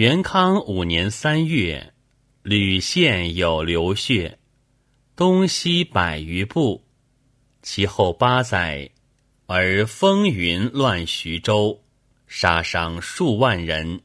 元康五年三月，吕县有流血，东西百余步，其后八载，而风云乱徐州，杀伤数万人。